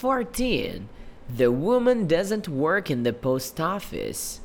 14. The woman doesn't work in the post office.